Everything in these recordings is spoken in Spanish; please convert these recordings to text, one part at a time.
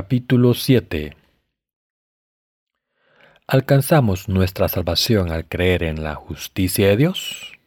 Capítulo 7 ¿Alcanzamos nuestra salvación al creer en la justicia de Dios?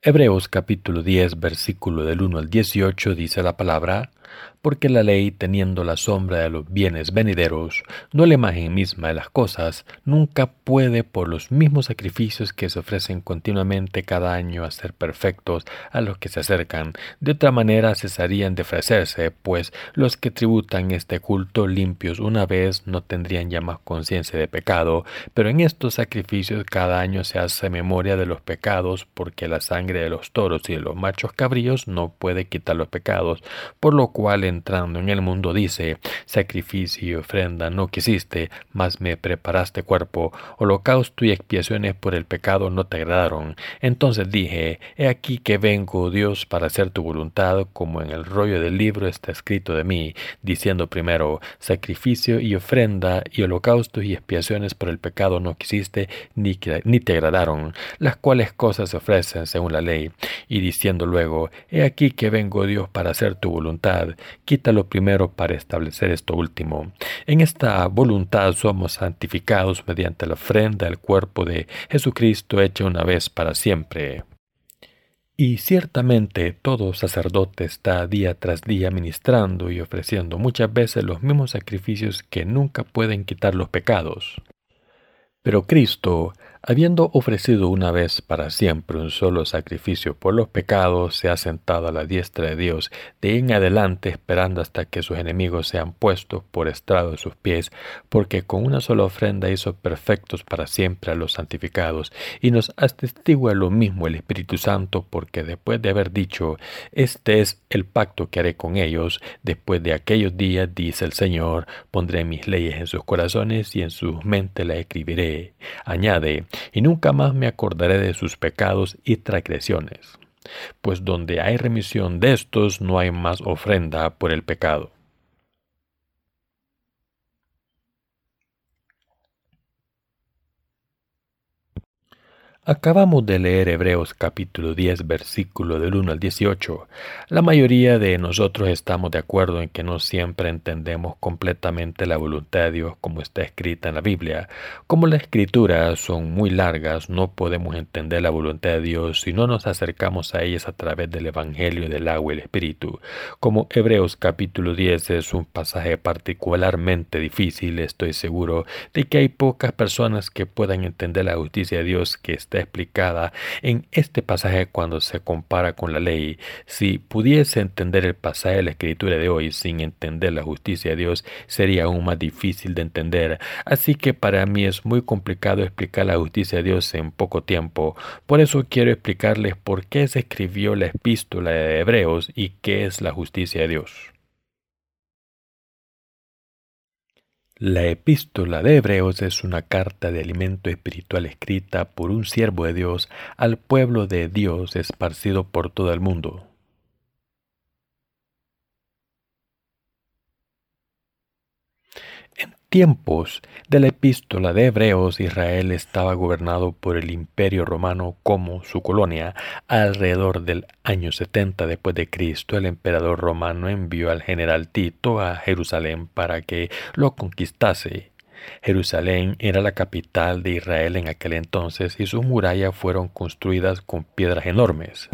Hebreos capítulo 10 versículo del 1 al 18 dice la palabra, porque la ley, teniendo la sombra de los bienes venideros, no la imagen misma de las cosas, nunca puede por los mismos sacrificios que se ofrecen continuamente cada año hacer perfectos a los que se acercan. De otra manera cesarían de ofrecerse, pues los que tributan este culto limpios una vez no tendrían ya más conciencia de pecado, pero en estos sacrificios cada año se hace memoria de los pecados, porque la sangre de los toros y de los machos cabríos no puede quitar los pecados, por lo cual entrando en el mundo dice, sacrificio y ofrenda no quisiste, mas me preparaste cuerpo, holocausto y expiaciones por el pecado no te agradaron. Entonces dije, he aquí que vengo, Dios, para hacer tu voluntad, como en el rollo del libro está escrito de mí, diciendo primero, sacrificio y ofrenda y holocausto y expiaciones por el pecado no quisiste, ni, ni te agradaron, las cuales cosas se ofrecen según la ley, y diciendo luego, he aquí que vengo, Dios, para hacer tu voluntad, quítalo primero para establecer esto último. En esta voluntad somos santificados mediante la ofrenda del cuerpo de Jesucristo hecha una vez para siempre. Y ciertamente todo sacerdote está día tras día ministrando y ofreciendo muchas veces los mismos sacrificios que nunca pueden quitar los pecados. Pero Cristo Habiendo ofrecido una vez para siempre un solo sacrificio por los pecados, se ha sentado a la diestra de Dios, de en adelante esperando hasta que sus enemigos sean puestos por estrado de sus pies, porque con una sola ofrenda hizo perfectos para siempre a los santificados, y nos atestigua lo mismo el Espíritu Santo, porque después de haber dicho, este es el pacto que haré con ellos, después de aquellos días, dice el Señor, pondré mis leyes en sus corazones y en sus mentes las escribiré. Añade, y nunca más me acordaré de sus pecados y transgresiones, pues donde hay remisión de estos no hay más ofrenda por el pecado. Acabamos de leer Hebreos capítulo 10 versículo del 1 al 18. La mayoría de nosotros estamos de acuerdo en que no siempre entendemos completamente la voluntad de Dios como está escrita en la Biblia. Como las escrituras son muy largas, no podemos entender la voluntad de Dios si no nos acercamos a ellas a través del Evangelio del agua y el Espíritu. Como Hebreos capítulo 10 es un pasaje particularmente difícil, estoy seguro de que hay pocas personas que puedan entender la justicia de Dios que está explicada en este pasaje cuando se compara con la ley. Si pudiese entender el pasaje de la escritura de hoy sin entender la justicia de Dios, sería aún más difícil de entender. Así que para mí es muy complicado explicar la justicia de Dios en poco tiempo. Por eso quiero explicarles por qué se escribió la epístola de Hebreos y qué es la justicia de Dios. La epístola de Hebreos es una carta de alimento espiritual escrita por un siervo de Dios al pueblo de Dios esparcido por todo el mundo. Tiempos de la epístola de Hebreos, Israel estaba gobernado por el imperio romano como su colonia. Alrededor del año 70 después de Cristo, el emperador romano envió al general Tito a Jerusalén para que lo conquistase. Jerusalén era la capital de Israel en aquel entonces y sus murallas fueron construidas con piedras enormes.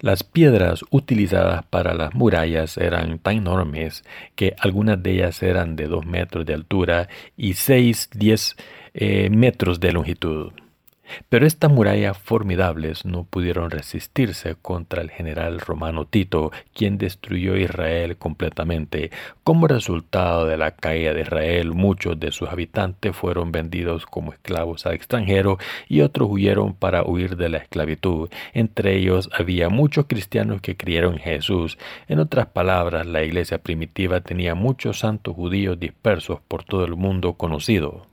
Las piedras utilizadas para las murallas eran tan enormes que algunas de ellas eran de dos metros de altura y seis, diez eh, metros de longitud. Pero estas murallas formidables no pudieron resistirse contra el general romano Tito, quien destruyó Israel completamente. Como resultado de la caída de Israel, muchos de sus habitantes fueron vendidos como esclavos al extranjero y otros huyeron para huir de la esclavitud. Entre ellos había muchos cristianos que creyeron en Jesús. En otras palabras, la iglesia primitiva tenía muchos santos judíos dispersos por todo el mundo conocido.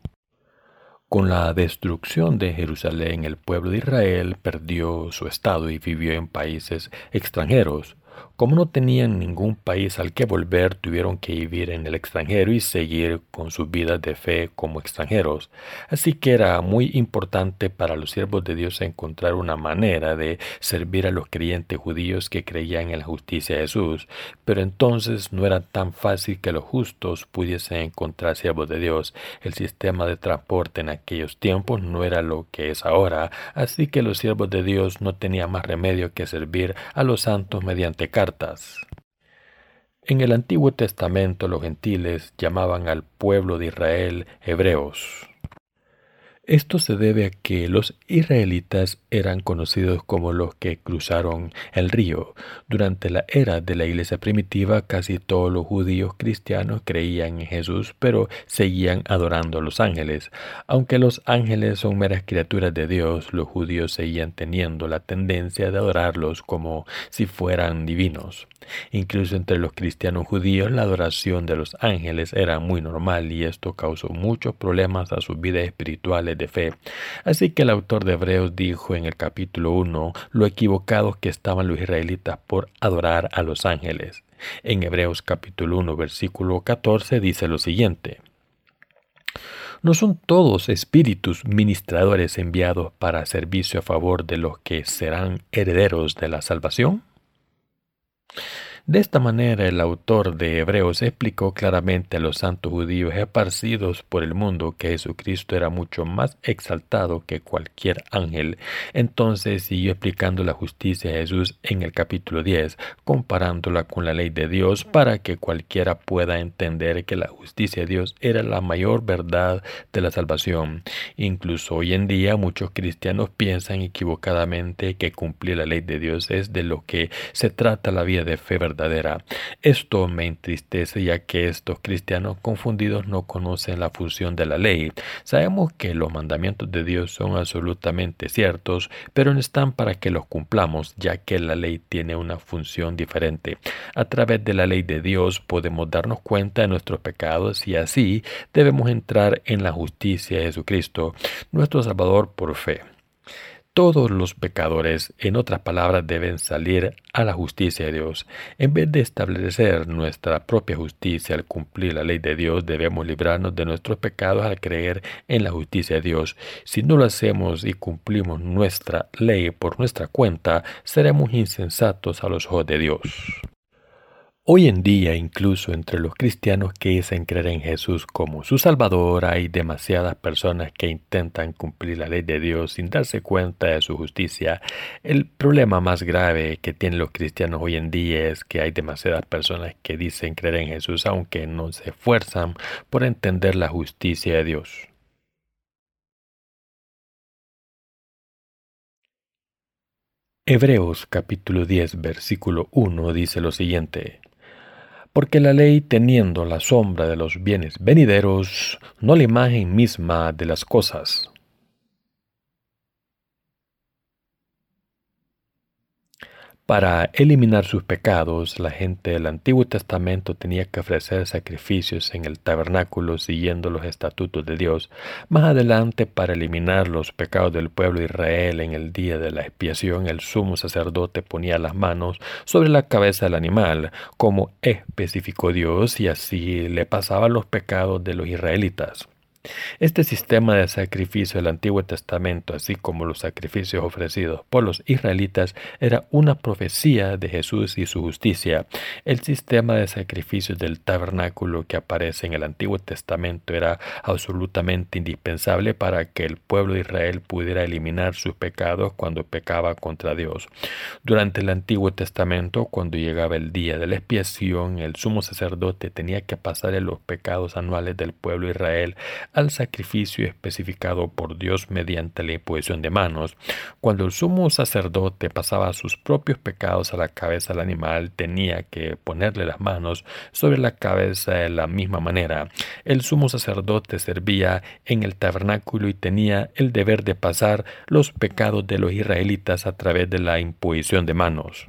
Con la destrucción de Jerusalén, el pueblo de Israel perdió su estado y vivió en países extranjeros. Como no tenían ningún país al que volver, tuvieron que vivir en el extranjero y seguir con sus vidas de fe como extranjeros. Así que era muy importante para los siervos de Dios encontrar una manera de servir a los creyentes judíos que creían en la justicia de Jesús. Pero entonces no era tan fácil que los justos pudiesen encontrar siervos de Dios. El sistema de transporte en aquellos tiempos no era lo que es ahora, así que los siervos de Dios no tenían más remedio que servir a los santos mediante en el Antiguo Testamento los gentiles llamaban al pueblo de Israel hebreos. Esto se debe a que los israelitas eran conocidos como los que cruzaron el río. Durante la era de la iglesia primitiva casi todos los judíos cristianos creían en Jesús, pero seguían adorando a los ángeles. Aunque los ángeles son meras criaturas de Dios, los judíos seguían teniendo la tendencia de adorarlos como si fueran divinos. Incluso entre los cristianos judíos la adoración de los ángeles era muy normal y esto causó muchos problemas a sus vidas espirituales de fe. Así que el autor de Hebreos dijo en el capítulo 1 lo equivocados que estaban los israelitas por adorar a los ángeles. En Hebreos capítulo 1 versículo 14 dice lo siguiente. ¿No son todos espíritus ministradores enviados para servicio a favor de los que serán herederos de la salvación? De esta manera el autor de Hebreos explicó claramente a los santos judíos esparcidos por el mundo que Jesucristo era mucho más exaltado que cualquier ángel. Entonces siguió explicando la justicia de Jesús en el capítulo 10, comparándola con la ley de Dios para que cualquiera pueda entender que la justicia de Dios era la mayor verdad de la salvación. Incluso hoy en día muchos cristianos piensan equivocadamente que cumplir la ley de Dios es de lo que se trata la vida de fe verdadera esto me entristece ya que estos cristianos confundidos no conocen la función de la ley. Sabemos que los mandamientos de Dios son absolutamente ciertos, pero no están para que los cumplamos, ya que la ley tiene una función diferente. A través de la ley de Dios podemos darnos cuenta de nuestros pecados y así debemos entrar en la justicia de Jesucristo, nuestro Salvador por fe. Todos los pecadores, en otras palabras, deben salir a la justicia de Dios. En vez de establecer nuestra propia justicia al cumplir la ley de Dios, debemos librarnos de nuestros pecados al creer en la justicia de Dios. Si no lo hacemos y cumplimos nuestra ley por nuestra cuenta, seremos insensatos a los ojos de Dios. Hoy en día, incluso entre los cristianos que dicen creer en Jesús como su Salvador, hay demasiadas personas que intentan cumplir la ley de Dios sin darse cuenta de su justicia. El problema más grave que tienen los cristianos hoy en día es que hay demasiadas personas que dicen creer en Jesús aunque no se esfuerzan por entender la justicia de Dios. Hebreos capítulo 10 versículo 1 dice lo siguiente porque la ley, teniendo la sombra de los bienes venideros, no la imagen misma de las cosas, Para eliminar sus pecados, la gente del Antiguo Testamento tenía que ofrecer sacrificios en el tabernáculo siguiendo los estatutos de Dios. Más adelante, para eliminar los pecados del pueblo de Israel en el día de la expiación, el sumo sacerdote ponía las manos sobre la cabeza del animal, como especificó Dios, y así le pasaba los pecados de los israelitas. Este sistema de sacrificio del Antiguo Testamento, así como los sacrificios ofrecidos por los israelitas, era una profecía de Jesús y su justicia. El sistema de sacrificios del tabernáculo que aparece en el Antiguo Testamento era absolutamente indispensable para que el pueblo de Israel pudiera eliminar sus pecados cuando pecaba contra Dios. Durante el Antiguo Testamento, cuando llegaba el día de la expiación, el sumo sacerdote tenía que pasarle los pecados anuales del pueblo de Israel al sacrificio especificado por Dios mediante la imposición de manos. Cuando el sumo sacerdote pasaba sus propios pecados a la cabeza del animal, tenía que ponerle las manos sobre la cabeza de la misma manera. El sumo sacerdote servía en el tabernáculo y tenía el deber de pasar los pecados de los israelitas a través de la imposición de manos.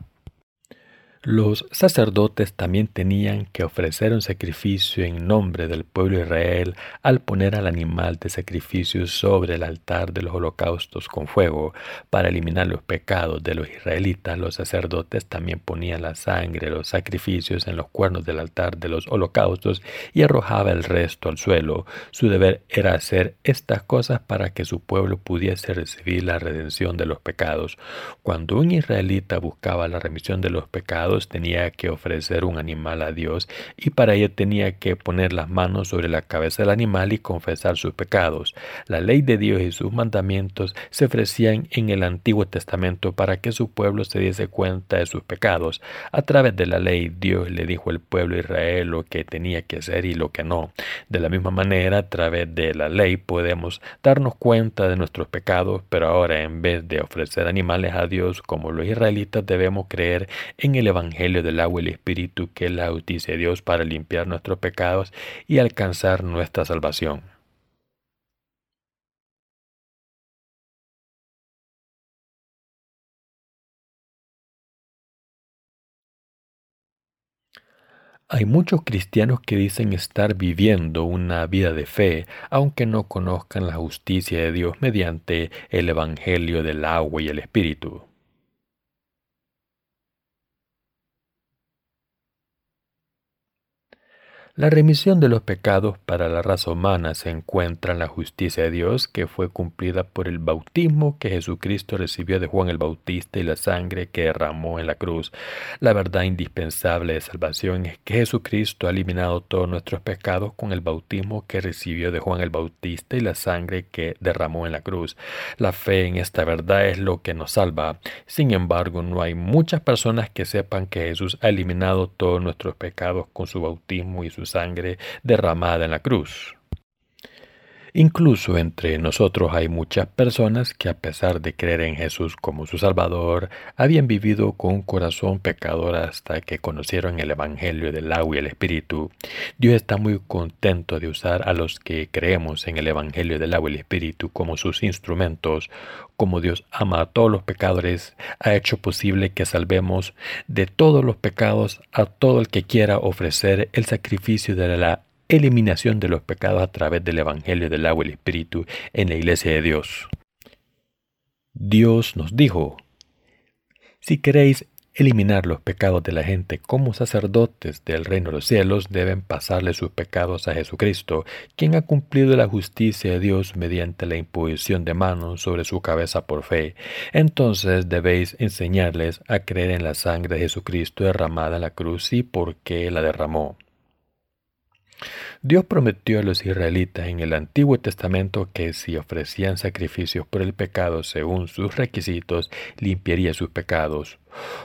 Los sacerdotes también tenían que ofrecer un sacrificio en nombre del pueblo Israel al poner al animal de sacrificio sobre el altar de los holocaustos con fuego. Para eliminar los pecados de los israelitas, los sacerdotes también ponían la sangre los sacrificios en los cuernos del altar de los holocaustos y arrojaba el resto al suelo. Su deber era hacer estas cosas para que su pueblo pudiese recibir la redención de los pecados. Cuando un israelita buscaba la remisión de los pecados, tenía que ofrecer un animal a Dios y para ello tenía que poner las manos sobre la cabeza del animal y confesar sus pecados. La ley de Dios y sus mandamientos se ofrecían en el Antiguo Testamento para que su pueblo se diese cuenta de sus pecados. A través de la ley Dios le dijo al pueblo de Israel lo que tenía que hacer y lo que no. De la misma manera, a través de la ley podemos darnos cuenta de nuestros pecados, pero ahora en vez de ofrecer animales a Dios como los israelitas debemos creer en el Evangelio Evangelio del agua y el Espíritu, que la justicia Dios para limpiar nuestros pecados y alcanzar nuestra salvación. Hay muchos cristianos que dicen estar viviendo una vida de fe, aunque no conozcan la justicia de Dios mediante el Evangelio del agua y el Espíritu. La remisión de los pecados para la raza humana se encuentra en la justicia de Dios que fue cumplida por el bautismo que Jesucristo recibió de Juan el Bautista y la sangre que derramó en la cruz. La verdad indispensable de salvación es que Jesucristo ha eliminado todos nuestros pecados con el bautismo que recibió de Juan el Bautista y la sangre que derramó en la cruz. La fe en esta verdad es lo que nos salva. Sin embargo, no hay muchas personas que sepan que Jesús ha eliminado todos nuestros pecados con su bautismo y su sangre derramada en la cruz. Incluso entre nosotros hay muchas personas que a pesar de creer en Jesús como su Salvador, habían vivido con un corazón pecador hasta que conocieron el Evangelio del agua y el Espíritu. Dios está muy contento de usar a los que creemos en el Evangelio del agua y el Espíritu como sus instrumentos. Como Dios ama a todos los pecadores, ha hecho posible que salvemos de todos los pecados a todo el que quiera ofrecer el sacrificio de la eliminación de los pecados a través del Evangelio del agua y el Espíritu en la Iglesia de Dios. Dios nos dijo, si queréis eliminar los pecados de la gente como sacerdotes del reino de los cielos, deben pasarle sus pecados a Jesucristo, quien ha cumplido la justicia de Dios mediante la imposición de manos sobre su cabeza por fe. Entonces debéis enseñarles a creer en la sangre de Jesucristo derramada en la cruz y por qué la derramó. Dios prometió a los israelitas en el Antiguo Testamento que si ofrecían sacrificios por el pecado según sus requisitos, limpiaría sus pecados.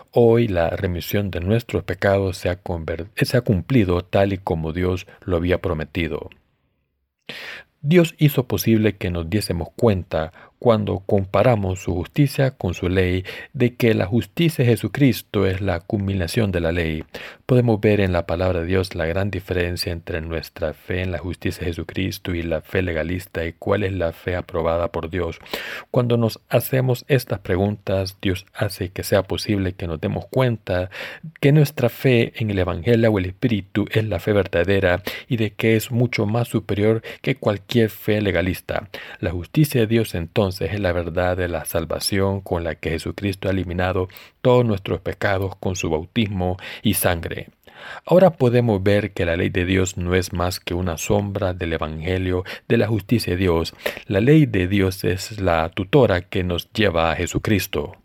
Hoy la remisión de nuestros pecados se ha, se ha cumplido tal y como Dios lo había prometido. Dios hizo posible que nos diésemos cuenta cuando comparamos su justicia con su ley, de que la justicia de Jesucristo es la culminación de la ley. Podemos ver en la palabra de Dios la gran diferencia entre nuestra fe en la justicia de Jesucristo y la fe legalista y cuál es la fe aprobada por Dios. Cuando nos hacemos estas preguntas, Dios hace que sea posible que nos demos cuenta que nuestra fe en el Evangelio o el Espíritu es la fe verdadera y de que es mucho más superior que cualquier fe legalista. La justicia de Dios entonces es la verdad de la salvación con la que Jesucristo ha eliminado todos nuestros pecados con su bautismo y sangre. Ahora podemos ver que la ley de Dios no es más que una sombra del Evangelio de la justicia de Dios. La ley de Dios es la tutora que nos lleva a Jesucristo.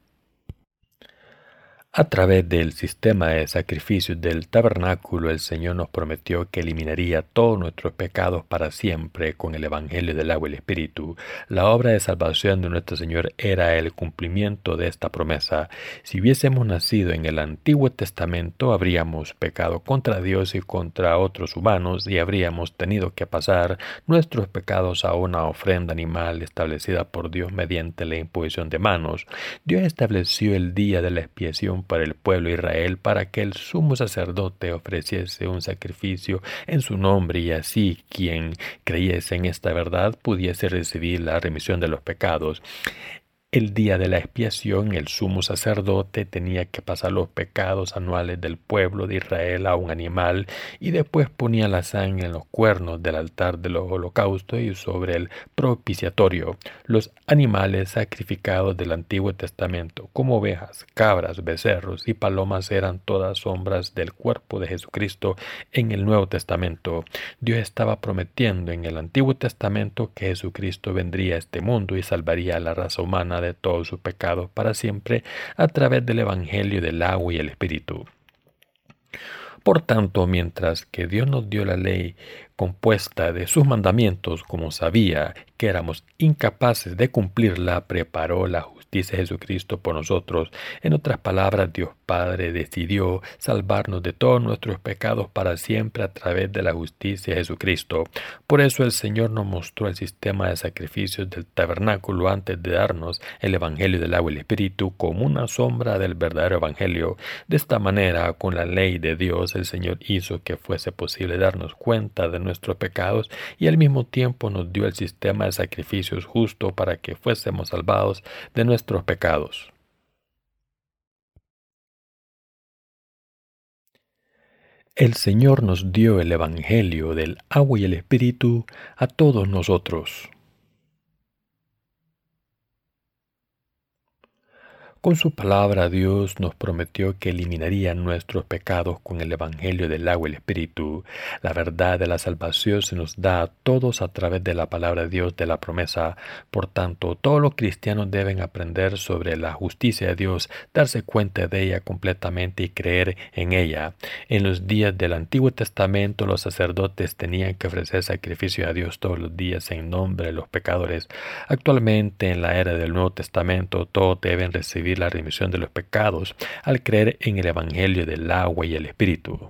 A través del sistema de sacrificios del tabernáculo, el Señor nos prometió que eliminaría todos nuestros pecados para siempre con el Evangelio del agua y el Espíritu. La obra de salvación de nuestro Señor era el cumplimiento de esta promesa. Si hubiésemos nacido en el Antiguo Testamento, habríamos pecado contra Dios y contra otros humanos y habríamos tenido que pasar nuestros pecados a una ofrenda animal establecida por Dios mediante la imposición de manos. Dios estableció el día de la expiación para el pueblo de Israel para que el sumo sacerdote ofreciese un sacrificio en su nombre y así quien creyese en esta verdad pudiese recibir la remisión de los pecados. El día de la expiación el sumo sacerdote tenía que pasar los pecados anuales del pueblo de Israel a un animal y después ponía la sangre en los cuernos del altar de los holocaustos y sobre el propiciatorio. Los animales sacrificados del Antiguo Testamento, como ovejas, cabras, becerros y palomas, eran todas sombras del cuerpo de Jesucristo en el Nuevo Testamento. Dios estaba prometiendo en el Antiguo Testamento que Jesucristo vendría a este mundo y salvaría a la raza humana de todos sus pecados para siempre a través del Evangelio del agua y el Espíritu. Por tanto, mientras que Dios nos dio la ley compuesta de sus mandamientos, como sabía que éramos incapaces de cumplirla, preparó la dice Jesucristo por nosotros. En otras palabras, Dios Padre decidió salvarnos de todos nuestros pecados para siempre a través de la justicia de Jesucristo. Por eso el Señor nos mostró el sistema de sacrificios del tabernáculo antes de darnos el Evangelio del agua y el Espíritu como una sombra del verdadero Evangelio. De esta manera, con la ley de Dios, el Señor hizo que fuese posible darnos cuenta de nuestros pecados y al mismo tiempo nos dio el sistema de sacrificios justo para que fuésemos salvados de nuestros pecados. El Señor nos dio el Evangelio del agua y el Espíritu a todos nosotros. Con su palabra Dios nos prometió que eliminaría nuestros pecados con el Evangelio del agua y el Espíritu. La verdad de la salvación se nos da a todos a través de la palabra de Dios de la promesa. Por tanto, todos los cristianos deben aprender sobre la justicia de Dios, darse cuenta de ella completamente y creer en ella. En los días del Antiguo Testamento los sacerdotes tenían que ofrecer sacrificio a Dios todos los días en nombre de los pecadores. Actualmente en la era del Nuevo Testamento todos deben recibir la remisión de los pecados al creer en el Evangelio del agua y el Espíritu.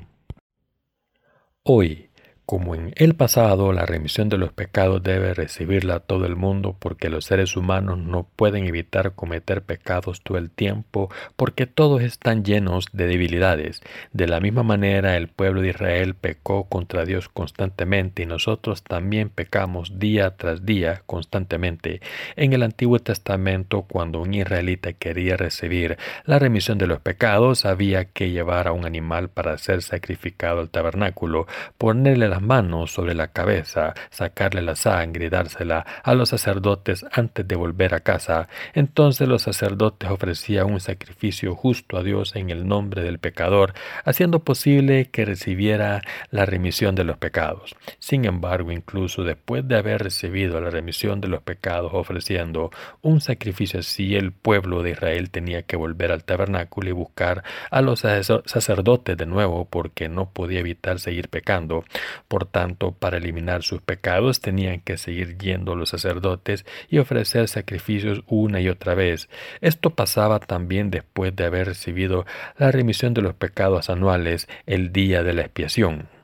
Hoy, como en el pasado, la remisión de los pecados debe recibirla todo el mundo porque los seres humanos no pueden evitar cometer pecados todo el tiempo porque todos están llenos de debilidades. De la misma manera, el pueblo de Israel pecó contra Dios constantemente y nosotros también pecamos día tras día constantemente. En el Antiguo Testamento, cuando un israelita quería recibir la remisión de los pecados, había que llevar a un animal para ser sacrificado al tabernáculo, ponerle la manos sobre la cabeza, sacarle la sangre y dársela a los sacerdotes antes de volver a casa. Entonces los sacerdotes ofrecían un sacrificio justo a Dios en el nombre del pecador, haciendo posible que recibiera la remisión de los pecados. Sin embargo, incluso después de haber recibido la remisión de los pecados ofreciendo un sacrificio así, el pueblo de Israel tenía que volver al tabernáculo y buscar a los sacerdotes de nuevo porque no podía evitar seguir pecando. Por tanto, para eliminar sus pecados tenían que seguir yendo los sacerdotes y ofrecer sacrificios una y otra vez. Esto pasaba también después de haber recibido la remisión de los pecados anuales el día de la expiación.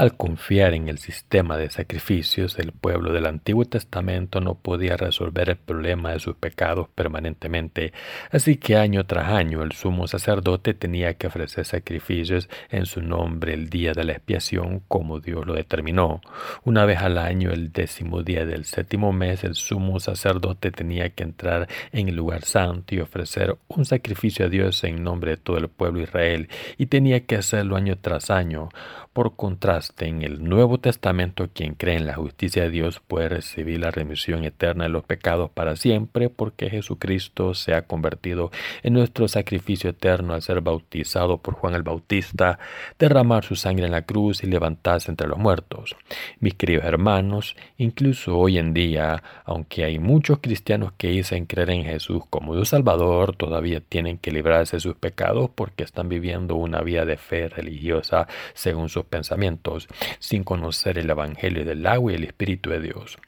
Al confiar en el sistema de sacrificios, el pueblo del Antiguo Testamento no podía resolver el problema de sus pecados permanentemente, así que año tras año el sumo sacerdote tenía que ofrecer sacrificios en su nombre el día de la expiación como Dios lo determinó. Una vez al año, el décimo día del séptimo mes, el sumo sacerdote tenía que entrar en el lugar santo y ofrecer un sacrificio a Dios en nombre de todo el pueblo Israel, y tenía que hacerlo año tras año. Por contraste, en el Nuevo Testamento, quien cree en la justicia de Dios puede recibir la remisión eterna de los pecados para siempre, porque Jesucristo se ha convertido en nuestro sacrificio eterno al ser bautizado por Juan el Bautista, derramar su sangre en la cruz y levantarse entre los muertos. Mis queridos hermanos, incluso hoy en día, aunque hay muchos cristianos que dicen creer en Jesús como Dios Salvador, todavía tienen que librarse de sus pecados porque están viviendo una vida de fe religiosa según su pensamientos, sin conocer el Evangelio del agua y el Espíritu de Dios.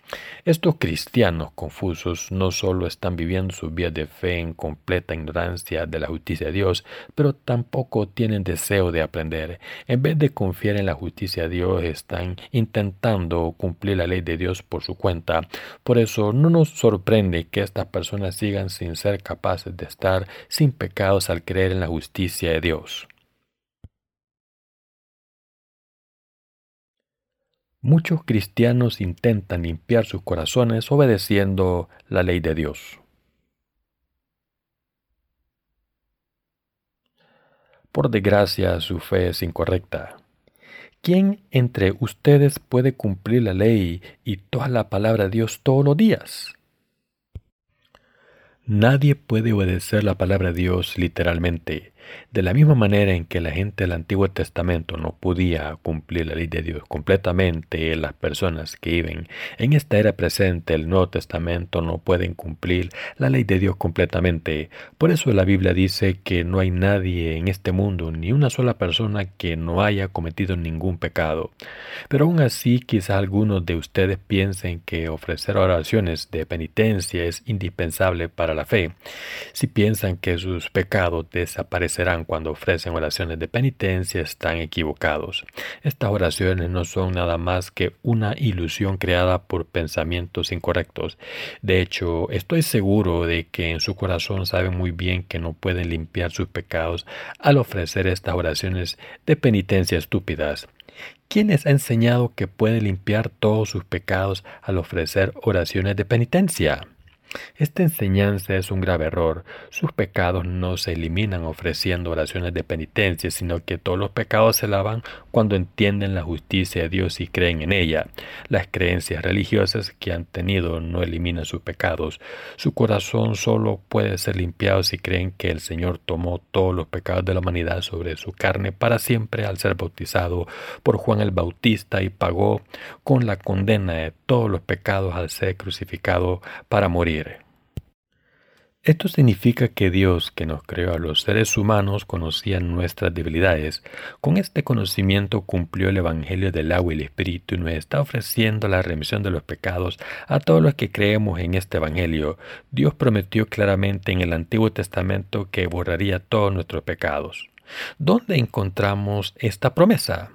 Estos cristianos confusos no solo están viviendo sus vidas de fe en completa ignorancia de la justicia de Dios, pero tampoco tienen deseo de aprender. En vez de confiar en la justicia de Dios, están intentando cumplir la ley de Dios por su cuenta. Por eso no nos sorprende que estas personas sigan sin ser capaces de estar sin pecados al creer en la justicia de Dios. Muchos cristianos intentan limpiar sus corazones obedeciendo la ley de Dios. Por desgracia, su fe es incorrecta. ¿Quién entre ustedes puede cumplir la ley y toda la palabra de Dios todos los días? Nadie puede obedecer la palabra de Dios literalmente. De la misma manera en que la gente del Antiguo Testamento no podía cumplir la ley de Dios completamente, las personas que viven en esta era presente del Nuevo Testamento no pueden cumplir la ley de Dios completamente. Por eso la Biblia dice que no hay nadie en este mundo, ni una sola persona que no haya cometido ningún pecado. Pero aún así quizá algunos de ustedes piensen que ofrecer oraciones de penitencia es indispensable para la fe. Si piensan que sus pecados desaparecen cuando ofrecen oraciones de penitencia están equivocados. Estas oraciones no son nada más que una ilusión creada por pensamientos incorrectos. De hecho, estoy seguro de que en su corazón saben muy bien que no pueden limpiar sus pecados al ofrecer estas oraciones de penitencia estúpidas. ¿Quién les ha enseñado que puede limpiar todos sus pecados al ofrecer oraciones de penitencia? Esta enseñanza es un grave error. Sus pecados no se eliminan ofreciendo oraciones de penitencia, sino que todos los pecados se lavan cuando entienden la justicia de Dios y creen en ella. Las creencias religiosas que han tenido no eliminan sus pecados. Su corazón solo puede ser limpiado si creen que el Señor tomó todos los pecados de la humanidad sobre su carne para siempre al ser bautizado por Juan el Bautista y pagó con la condena de todos los pecados al ser crucificado para morir. Esto significa que Dios, que nos creó a los seres humanos, conocía nuestras debilidades. Con este conocimiento cumplió el Evangelio del agua y el Espíritu y nos está ofreciendo la remisión de los pecados a todos los que creemos en este Evangelio. Dios prometió claramente en el Antiguo Testamento que borraría todos nuestros pecados. ¿Dónde encontramos esta promesa?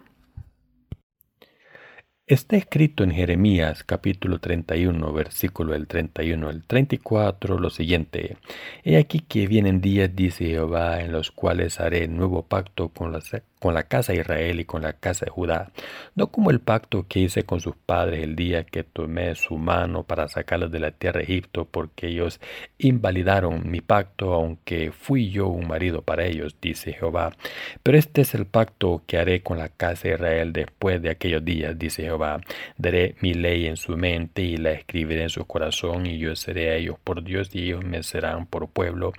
Está escrito en Jeremías capítulo 31, versículo del 31 al 34 lo siguiente. He aquí que vienen días, dice Jehová, en los cuales haré nuevo pacto con las con la casa de Israel y con la casa de Judá, no como el pacto que hice con sus padres el día que tomé su mano para sacarlos de la tierra de Egipto, porque ellos invalidaron mi pacto, aunque fui yo un marido para ellos, dice Jehová. Pero este es el pacto que haré con la casa de Israel después de aquellos días, dice Jehová. Daré mi ley en su mente y la escribiré en su corazón, y yo seré a ellos por Dios, y ellos me serán por pueblo.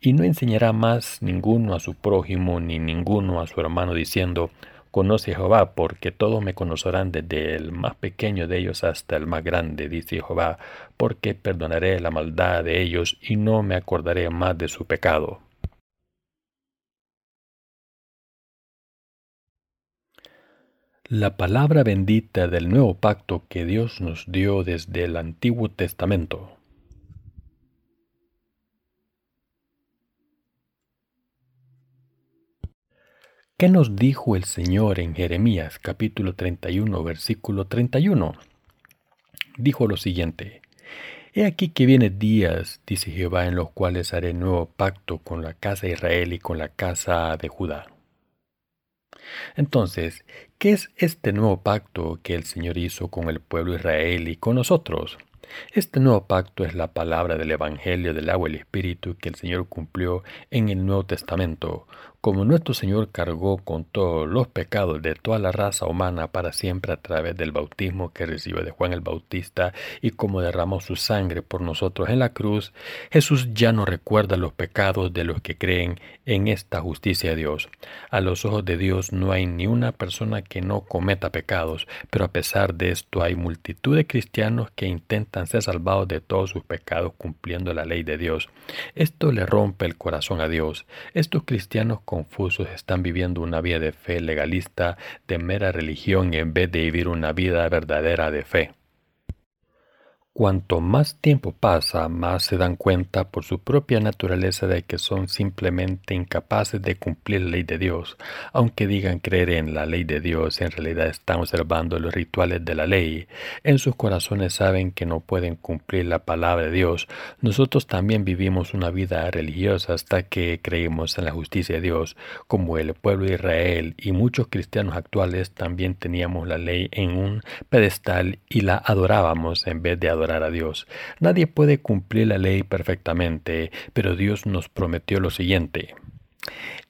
Y no enseñará más ninguno a su prójimo, ni ninguno a su hermano, diciendo, Conoce Jehová, porque todos me conocerán desde el más pequeño de ellos hasta el más grande, dice Jehová, porque perdonaré la maldad de ellos y no me acordaré más de su pecado. La palabra bendita del nuevo pacto que Dios nos dio desde el Antiguo Testamento. ¿Qué nos dijo el Señor en Jeremías capítulo 31 versículo 31? Dijo lo siguiente, He aquí que vienen días, dice Jehová, en los cuales haré nuevo pacto con la casa de Israel y con la casa de Judá. Entonces, ¿qué es este nuevo pacto que el Señor hizo con el pueblo de Israel y con nosotros? Este nuevo pacto es la palabra del Evangelio del agua y el Espíritu que el Señor cumplió en el Nuevo Testamento, como nuestro Señor cargó con todos los pecados de toda la raza humana para siempre a través del bautismo que recibió de Juan el Bautista y como derramó su sangre por nosotros en la cruz, Jesús ya no recuerda los pecados de los que creen en esta justicia de Dios. A los ojos de Dios no hay ni una persona que no cometa pecados, pero a pesar de esto hay multitud de cristianos que intentan ser salvados de todos sus pecados cumpliendo la ley de Dios. Esto le rompe el corazón a Dios. Estos cristianos confusos están viviendo una vida de fe legalista, de mera religión, en vez de vivir una vida verdadera de fe. Cuanto más tiempo pasa, más se dan cuenta por su propia naturaleza de que son simplemente incapaces de cumplir la ley de Dios. Aunque digan creer en la ley de Dios, en realidad están observando los rituales de la ley. En sus corazones saben que no pueden cumplir la palabra de Dios. Nosotros también vivimos una vida religiosa hasta que creímos en la justicia de Dios, como el pueblo de Israel y muchos cristianos actuales también teníamos la ley en un pedestal y la adorábamos en vez de a Dios. Nadie puede cumplir la ley perfectamente, pero Dios nos prometió lo siguiente.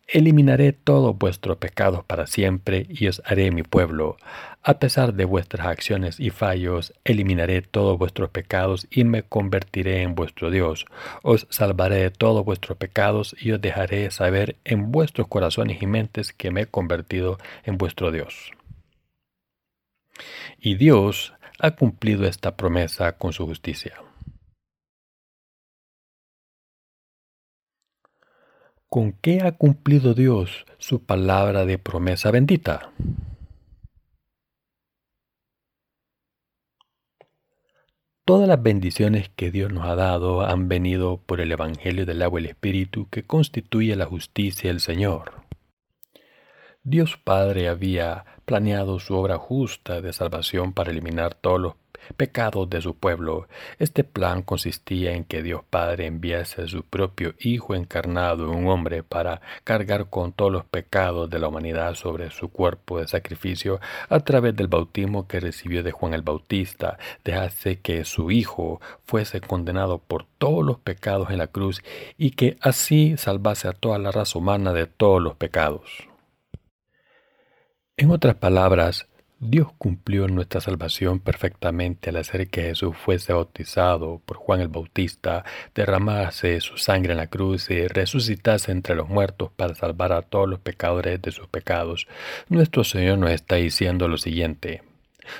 Eliminaré todos vuestros pecados para siempre y os haré mi pueblo. A pesar de vuestras acciones y fallos, eliminaré todos vuestros pecados y me convertiré en vuestro Dios. Os salvaré de todos vuestros pecados y os dejaré saber en vuestros corazones y mentes que me he convertido en vuestro Dios. Y Dios ha cumplido esta promesa con su justicia. ¿Con qué ha cumplido Dios su palabra de promesa bendita? Todas las bendiciones que Dios nos ha dado han venido por el Evangelio del agua y el Espíritu que constituye la justicia del Señor. Dios Padre había planeado su obra justa de salvación para eliminar todos los pecados de su pueblo. Este plan consistía en que Dios Padre enviase a su propio Hijo encarnado en un hombre para cargar con todos los pecados de la humanidad sobre su cuerpo de sacrificio a través del bautismo que recibió de Juan el Bautista, dejase que su Hijo fuese condenado por todos los pecados en la cruz y que así salvase a toda la raza humana de todos los pecados. En otras palabras, Dios cumplió nuestra salvación perfectamente al hacer que Jesús fuese bautizado por Juan el Bautista, derramase su sangre en la cruz y resucitase entre los muertos para salvar a todos los pecadores de sus pecados. Nuestro Señor nos está diciendo lo siguiente.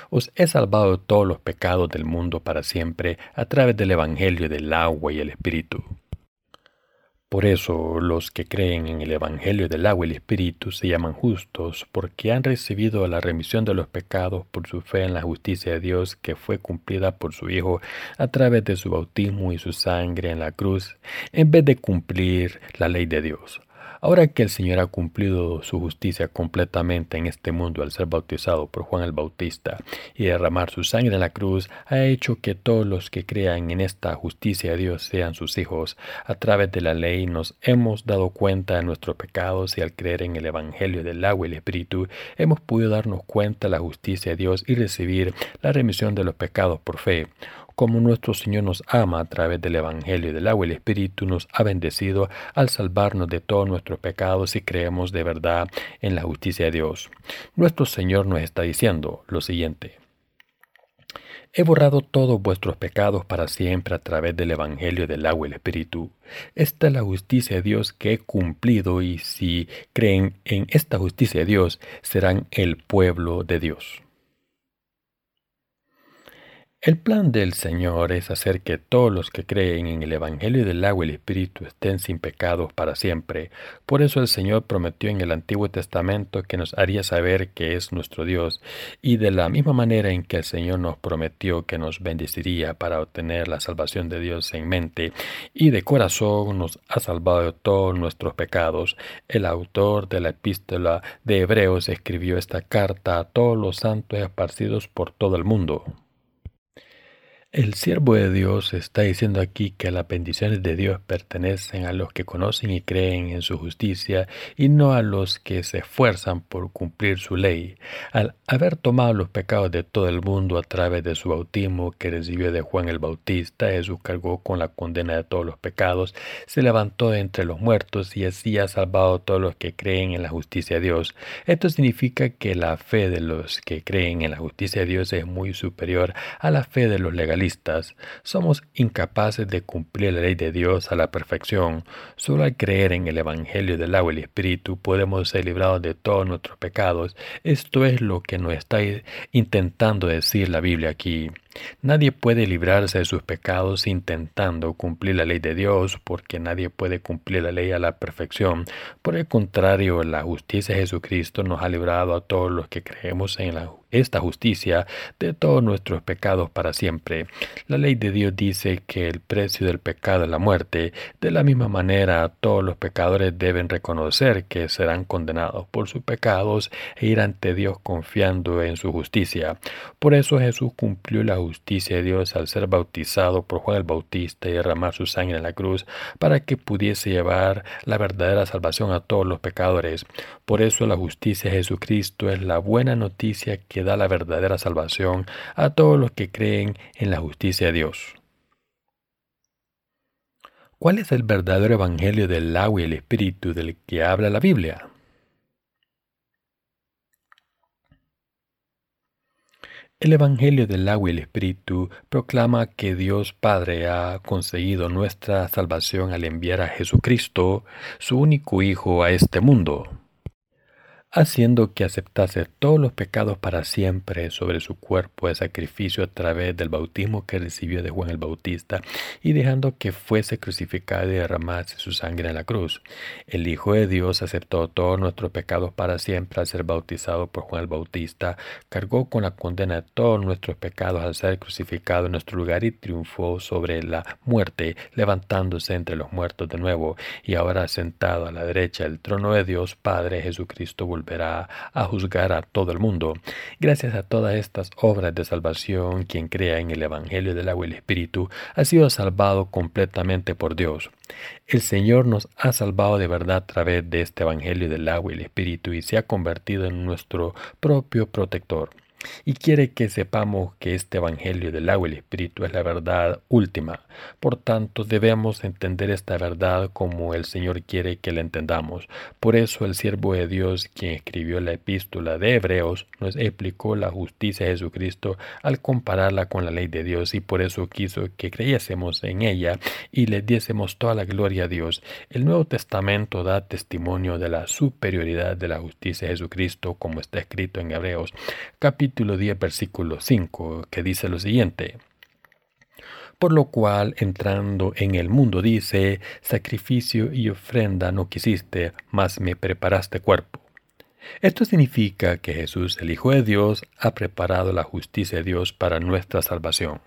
Os he salvado de todos los pecados del mundo para siempre a través del Evangelio del agua y el Espíritu. Por eso los que creen en el Evangelio del agua y el Espíritu se llaman justos, porque han recibido la remisión de los pecados por su fe en la justicia de Dios que fue cumplida por su Hijo a través de su bautismo y su sangre en la cruz, en vez de cumplir la ley de Dios. Ahora que el Señor ha cumplido su justicia completamente en este mundo al ser bautizado por Juan el Bautista y derramar su sangre en la cruz, ha hecho que todos los que crean en esta justicia de Dios sean sus hijos. A través de la ley nos hemos dado cuenta de nuestros pecados y al creer en el Evangelio del agua y el Espíritu hemos podido darnos cuenta de la justicia de Dios y recibir la remisión de los pecados por fe como nuestro Señor nos ama a través del Evangelio del agua y el Espíritu, nos ha bendecido al salvarnos de todos nuestros pecados y creemos de verdad en la justicia de Dios. Nuestro Señor nos está diciendo lo siguiente. He borrado todos vuestros pecados para siempre a través del Evangelio del agua y el Espíritu. Esta es la justicia de Dios que he cumplido y si creen en esta justicia de Dios serán el pueblo de Dios. El plan del Señor es hacer que todos los que creen en el Evangelio del agua y el Espíritu estén sin pecados para siempre. Por eso el Señor prometió en el Antiguo Testamento que nos haría saber que es nuestro Dios, y de la misma manera en que el Señor nos prometió que nos bendeciría para obtener la salvación de Dios en mente y de corazón nos ha salvado de todos nuestros pecados. El autor de la epístola de Hebreos escribió esta carta a todos los santos esparcidos por todo el mundo. El siervo de Dios está diciendo aquí que las bendiciones de Dios pertenecen a los que conocen y creen en su justicia y no a los que se esfuerzan por cumplir su ley. Al haber tomado los pecados de todo el mundo a través de su bautismo que recibió de Juan el Bautista, Jesús cargó con la condena de todos los pecados, se levantó de entre los muertos y así ha salvado a todos los que creen en la justicia de Dios. Esto significa que la fe de los que creen en la justicia de Dios es muy superior a la fe de los legalistas somos incapaces de cumplir la ley de Dios a la perfección. Solo al creer en el Evangelio del agua y el Espíritu podemos ser librados de todos nuestros pecados. Esto es lo que nos está intentando decir la Biblia aquí. Nadie puede librarse de sus pecados intentando cumplir la ley de Dios, porque nadie puede cumplir la ley a la perfección. Por el contrario, la justicia de Jesucristo nos ha librado a todos los que creemos en esta justicia de todos nuestros pecados para siempre. La ley de Dios dice que el precio del pecado es la muerte. De la misma manera, todos los pecadores deben reconocer que serán condenados por sus pecados e ir ante Dios confiando en su justicia. Por eso Jesús cumplió la justicia de Dios al ser bautizado por Juan el Bautista y derramar su sangre en la cruz para que pudiese llevar la verdadera salvación a todos los pecadores. Por eso la justicia de Jesucristo es la buena noticia que da la verdadera salvación a todos los que creen en la justicia de Dios. ¿Cuál es el verdadero evangelio del agua y el espíritu del que habla la Biblia? El Evangelio del agua y el Espíritu proclama que Dios Padre ha conseguido nuestra salvación al enviar a Jesucristo, su único Hijo, a este mundo haciendo que aceptase todos los pecados para siempre sobre su cuerpo de sacrificio a través del bautismo que recibió de Juan el Bautista, y dejando que fuese crucificado y derramase su sangre en la cruz. El Hijo de Dios aceptó todos nuestros pecados para siempre al ser bautizado por Juan el Bautista, cargó con la condena de todos nuestros pecados al ser crucificado en nuestro lugar y triunfó sobre la muerte, levantándose entre los muertos de nuevo, y ahora sentado a la derecha del trono de Dios Padre Jesucristo volvió volverá a juzgar a todo el mundo. Gracias a todas estas obras de salvación, quien crea en el Evangelio del agua y el Espíritu ha sido salvado completamente por Dios. El Señor nos ha salvado de verdad a través de este Evangelio del agua y el Espíritu y se ha convertido en nuestro propio protector y quiere que sepamos que este Evangelio del agua y el Espíritu es la verdad última. Por tanto, debemos entender esta verdad como el Señor quiere que la entendamos. Por eso el siervo de Dios, quien escribió la epístola de Hebreos, nos explicó la justicia de Jesucristo al compararla con la ley de Dios y por eso quiso que creyésemos en ella y le diésemos toda la gloria a Dios. El Nuevo Testamento da testimonio de la superioridad de la justicia de Jesucristo como está escrito en Hebreos capítulo capítulo 10, versículo 5, que dice lo siguiente. Por lo cual, entrando en el mundo, dice, sacrificio y ofrenda no quisiste, mas me preparaste cuerpo. Esto significa que Jesús, el Hijo de Dios, ha preparado la justicia de Dios para nuestra salvación.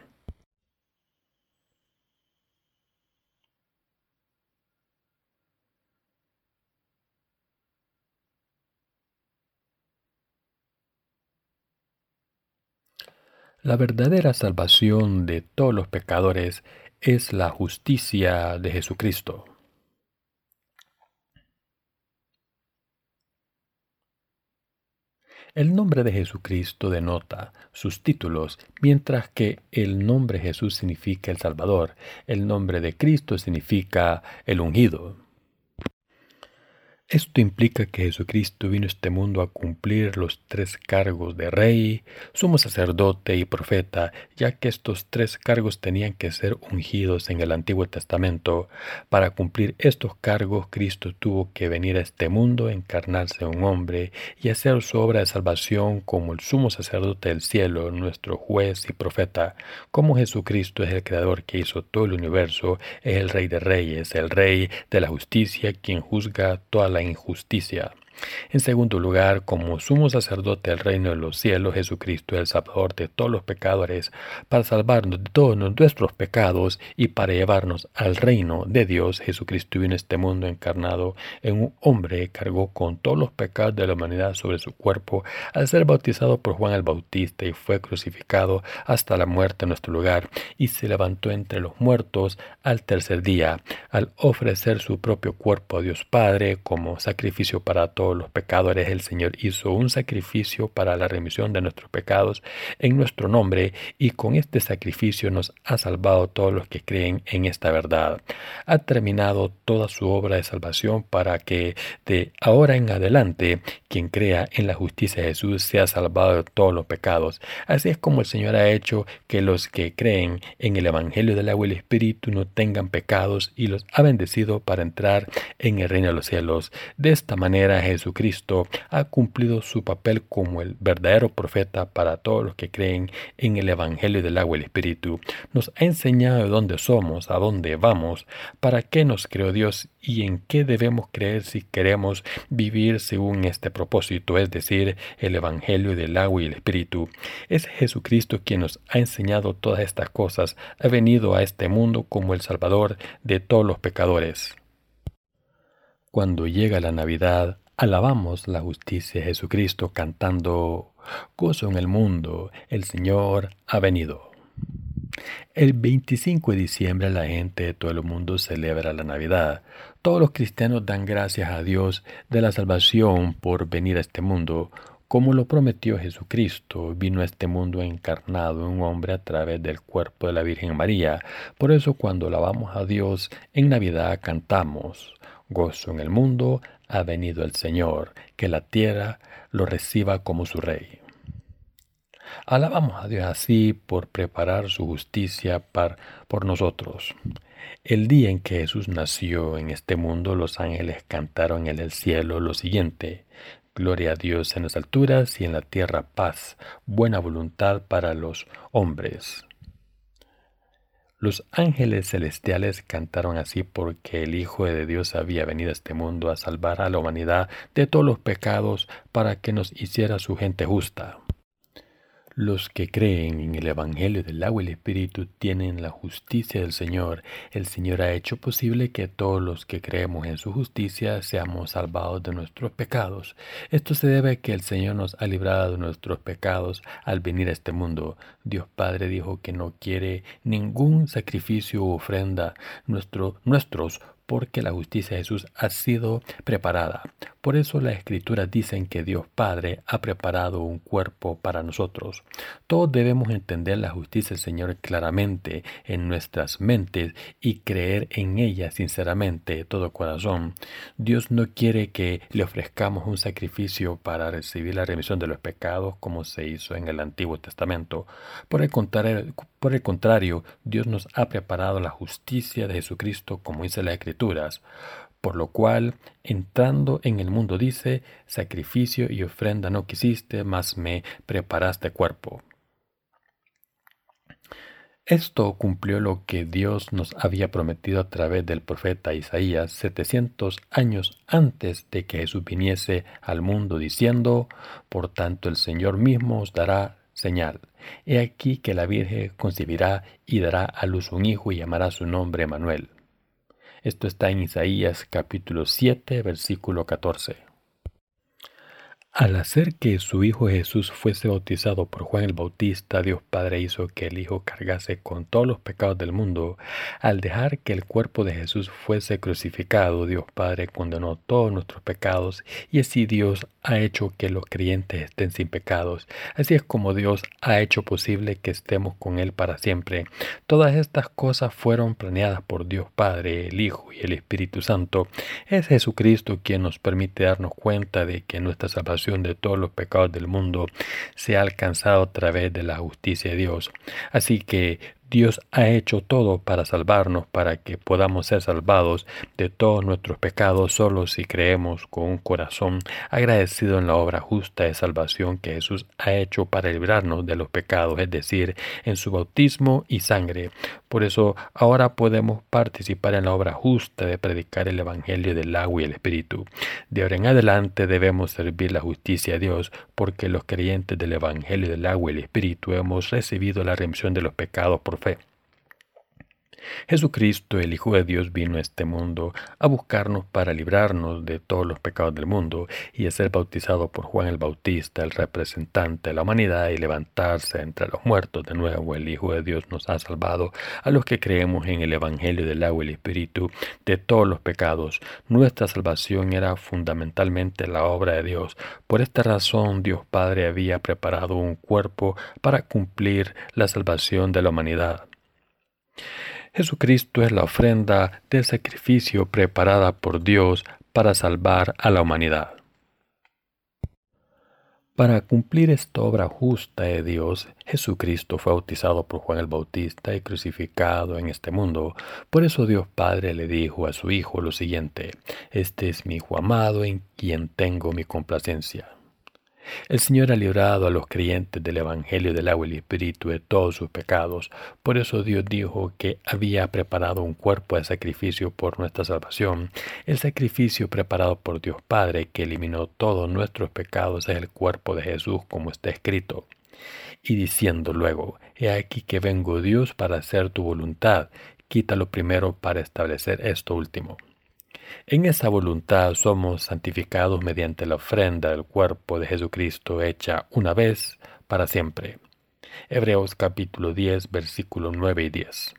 La verdadera salvación de todos los pecadores es la justicia de Jesucristo. El nombre de Jesucristo denota sus títulos, mientras que el nombre Jesús significa el Salvador, el nombre de Cristo significa el ungido. Esto implica que Jesucristo vino a este mundo a cumplir los tres cargos de rey, sumo sacerdote y profeta, ya que estos tres cargos tenían que ser ungidos en el Antiguo Testamento. Para cumplir estos cargos, Cristo tuvo que venir a este mundo, encarnarse un hombre y hacer su obra de salvación como el sumo sacerdote del cielo, nuestro juez y profeta. Como Jesucristo es el creador que hizo todo el universo, es el rey de reyes, el rey de la justicia, quien juzga toda la injusticia. En segundo lugar, como sumo sacerdote del reino de los cielos, Jesucristo es el Salvador de todos los pecadores, para salvarnos de todos nuestros pecados y para llevarnos al reino de Dios. Jesucristo vino en este mundo encarnado en un hombre, cargó con todos los pecados de la humanidad sobre su cuerpo, al ser bautizado por Juan el Bautista y fue crucificado hasta la muerte en nuestro lugar, y se levantó entre los muertos al tercer día, al ofrecer su propio cuerpo a Dios Padre como sacrificio para todos los pecadores, el Señor hizo un sacrificio para la remisión de nuestros pecados en nuestro nombre y con este sacrificio nos ha salvado todos los que creen en esta verdad. Ha terminado toda su obra de salvación para que de ahora en adelante quien crea en la justicia de Jesús sea salvado de todos los pecados. Así es como el Señor ha hecho que los que creen en el Evangelio del agua y el Espíritu no tengan pecados y los ha bendecido para entrar en el reino de los cielos. De esta manera Jesús Jesucristo ha cumplido su papel como el verdadero profeta para todos los que creen en el Evangelio del agua y el Espíritu. Nos ha enseñado de dónde somos, a dónde vamos, para qué nos creó Dios y en qué debemos creer si queremos vivir según este propósito, es decir, el Evangelio del agua y el Espíritu. Es Jesucristo quien nos ha enseñado todas estas cosas, ha venido a este mundo como el Salvador de todos los pecadores. Cuando llega la Navidad, alabamos la justicia de Jesucristo cantando Gozo en el mundo, el Señor ha venido. El 25 de diciembre la gente de todo el mundo celebra la Navidad. Todos los cristianos dan gracias a Dios de la salvación por venir a este mundo, como lo prometió Jesucristo, vino a este mundo encarnado en un hombre a través del cuerpo de la Virgen María. Por eso cuando alabamos a Dios en Navidad cantamos, gozo en el mundo, ha venido el Señor, que la tierra lo reciba como su Rey. Alabamos a Dios así por preparar su justicia por nosotros. El día en que Jesús nació en este mundo, los ángeles cantaron en el cielo lo siguiente. Gloria a Dios en las alturas y en la tierra paz, buena voluntad para los hombres. Los ángeles celestiales cantaron así porque el Hijo de Dios había venido a este mundo a salvar a la humanidad de todos los pecados para que nos hiciera su gente justa. Los que creen en el Evangelio del agua y el Espíritu tienen la justicia del Señor. El Señor ha hecho posible que todos los que creemos en su justicia seamos salvados de nuestros pecados. Esto se debe a que el Señor nos ha librado de nuestros pecados al venir a este mundo. Dios Padre dijo que no quiere ningún sacrificio u ofrenda nuestro, nuestros porque la justicia de Jesús ha sido preparada. Por eso las escrituras dicen que Dios Padre ha preparado un cuerpo para nosotros. Todos debemos entender la justicia del Señor claramente en nuestras mentes y creer en ella sinceramente de todo corazón. Dios no quiere que le ofrezcamos un sacrificio para recibir la remisión de los pecados como se hizo en el Antiguo Testamento. Por el contrario, por el contrario Dios nos ha preparado la justicia de Jesucristo como dice la Escrituras por lo cual, entrando en el mundo dice, sacrificio y ofrenda no quisiste, mas me preparaste cuerpo. Esto cumplió lo que Dios nos había prometido a través del profeta Isaías 700 años antes de que Jesús viniese al mundo diciendo, Por tanto el Señor mismo os dará señal. He aquí que la Virgen concebirá y dará a luz un hijo y llamará su nombre Manuel. Esto está en Isaías capítulo 7, versículo 14. Al hacer que su Hijo Jesús fuese bautizado por Juan el Bautista, Dios Padre hizo que el Hijo cargase con todos los pecados del mundo. Al dejar que el cuerpo de Jesús fuese crucificado, Dios Padre condenó todos nuestros pecados y así Dios ha hecho que los creyentes estén sin pecados. Así es como Dios ha hecho posible que estemos con Él para siempre. Todas estas cosas fueron planeadas por Dios Padre, el Hijo y el Espíritu Santo. Es Jesucristo quien nos permite darnos cuenta de que nuestra salvación de todos los pecados del mundo se ha alcanzado a través de la justicia de Dios. Así que Dios ha hecho todo para salvarnos, para que podamos ser salvados de todos nuestros pecados solo si creemos con un corazón agradecido en la obra justa de salvación que Jesús ha hecho para librarnos de los pecados, es decir, en su bautismo y sangre. Por eso ahora podemos participar en la obra justa de predicar el Evangelio del agua y el Espíritu. De ahora en adelante debemos servir la justicia a Dios, porque los creyentes del Evangelio del agua y el Espíritu hemos recibido la remisión de los pecados por fe. Jesucristo, el Hijo de Dios, vino a este mundo a buscarnos para librarnos de todos los pecados del mundo y a ser bautizado por Juan el Bautista, el representante de la humanidad, y levantarse entre los muertos de nuevo. El Hijo de Dios nos ha salvado a los que creemos en el Evangelio del agua y el Espíritu de todos los pecados. Nuestra salvación era fundamentalmente la obra de Dios. Por esta razón Dios Padre había preparado un cuerpo para cumplir la salvación de la humanidad. Jesucristo es la ofrenda del sacrificio preparada por Dios para salvar a la humanidad. Para cumplir esta obra justa de Dios, Jesucristo fue bautizado por Juan el Bautista y crucificado en este mundo. Por eso Dios Padre le dijo a su Hijo lo siguiente, Este es mi Hijo amado en quien tengo mi complacencia. El Señor ha librado a los creyentes del Evangelio del agua y el Espíritu de todos sus pecados. Por eso Dios dijo que había preparado un cuerpo de sacrificio por nuestra salvación. El sacrificio preparado por Dios Padre, que eliminó todos nuestros pecados, es el cuerpo de Jesús, como está escrito. Y diciendo luego, He aquí que vengo Dios para hacer tu voluntad. Quítalo primero para establecer esto último. En esa voluntad somos santificados mediante la ofrenda del cuerpo de Jesucristo hecha una vez para siempre. Hebreos capítulo 10 versículos 9 y 10.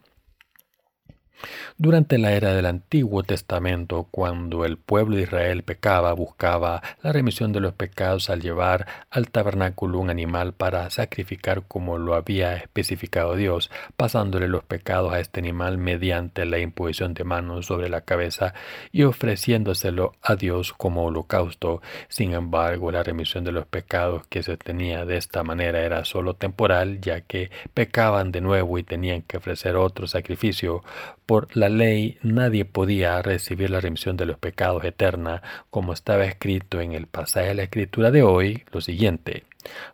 Durante la era del Antiguo Testamento, cuando el pueblo de Israel pecaba, buscaba la remisión de los pecados al llevar al tabernáculo un animal para sacrificar como lo había especificado Dios, pasándole los pecados a este animal mediante la imposición de manos sobre la cabeza y ofreciéndoselo a Dios como holocausto. Sin embargo, la remisión de los pecados que se tenía de esta manera era solo temporal, ya que pecaban de nuevo y tenían que ofrecer otro sacrificio por la ley nadie podía recibir la remisión de los pecados eterna, como estaba escrito en el pasaje de la escritura de hoy, lo siguiente,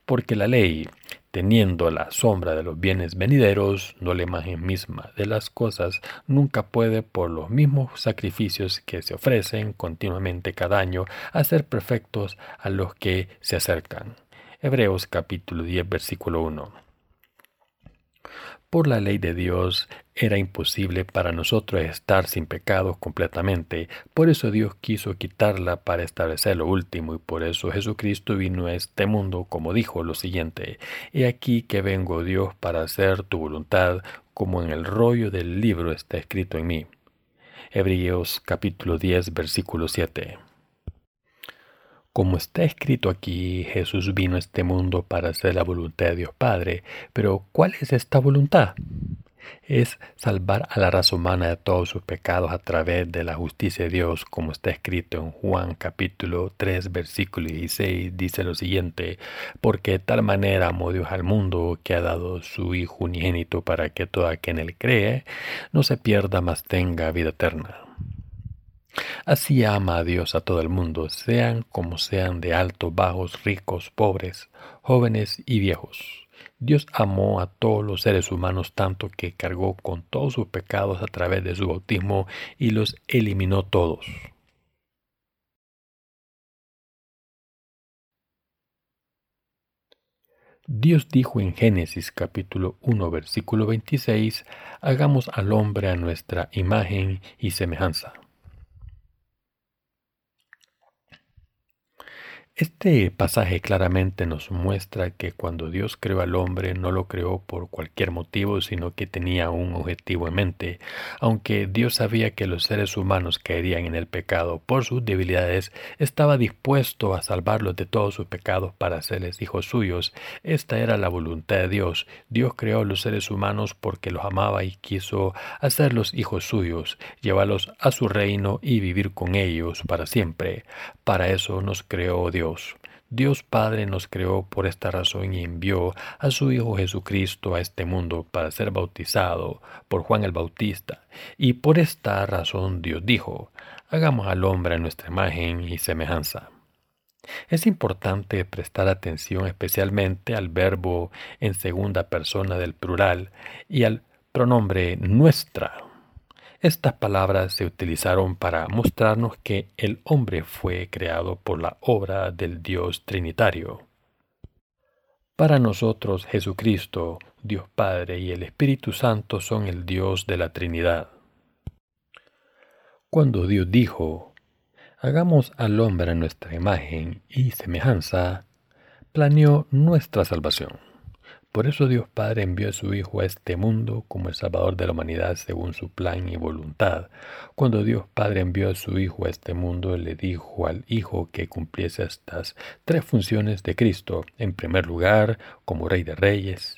porque la ley, teniendo la sombra de los bienes venideros, no la imagen misma de las cosas, nunca puede, por los mismos sacrificios que se ofrecen continuamente cada año, hacer perfectos a los que se acercan. Hebreos capítulo 10 versículo 1. Por la ley de Dios era imposible para nosotros estar sin pecados completamente, por eso Dios quiso quitarla para establecer lo último y por eso Jesucristo vino a este mundo como dijo lo siguiente, He aquí que vengo Dios para hacer tu voluntad, como en el rollo del libro está escrito en mí. Hebreos capítulo 10 versículo 7. Como está escrito aquí, Jesús vino a este mundo para hacer la voluntad de Dios Padre, pero ¿cuál es esta voluntad? Es salvar a la raza humana de todos sus pecados a través de la justicia de Dios, como está escrito en Juan capítulo 3 versículo 16, dice lo siguiente, porque de tal manera amó Dios al mundo que ha dado su Hijo unigénito para que todo aquel en él cree no se pierda, mas tenga vida eterna. Así ama a Dios a todo el mundo, sean como sean de altos, bajos, ricos, pobres, jóvenes y viejos. Dios amó a todos los seres humanos tanto que cargó con todos sus pecados a través de su bautismo y los eliminó todos. Dios dijo en Génesis capítulo 1 versículo 26, hagamos al hombre a nuestra imagen y semejanza. Este pasaje claramente nos muestra que cuando Dios creó al hombre no lo creó por cualquier motivo, sino que tenía un objetivo en mente. Aunque Dios sabía que los seres humanos caerían en el pecado por sus debilidades, estaba dispuesto a salvarlos de todos sus pecados para hacerles hijos suyos. Esta era la voluntad de Dios. Dios creó a los seres humanos porque los amaba y quiso hacerlos hijos suyos, llevarlos a su reino y vivir con ellos para siempre. Para eso nos creó Dios Dios. Padre nos creó por esta razón y envió a su Hijo Jesucristo a este mundo para ser bautizado por Juan el Bautista. Y por esta razón Dios dijo, hagamos al hombre a nuestra imagen y semejanza. Es importante prestar atención especialmente al verbo en segunda persona del plural y al pronombre nuestra estas palabras se utilizaron para mostrarnos que el hombre fue creado por la obra del Dios Trinitario. Para nosotros Jesucristo, Dios Padre y el Espíritu Santo son el Dios de la Trinidad. Cuando Dios dijo, hagamos al hombre nuestra imagen y semejanza, planeó nuestra salvación. Por eso Dios Padre envió a su Hijo a este mundo como el Salvador de la humanidad según su plan y voluntad. Cuando Dios Padre envió a su Hijo a este mundo, le dijo al Hijo que cumpliese estas tres funciones de Cristo. En primer lugar, como Rey de Reyes,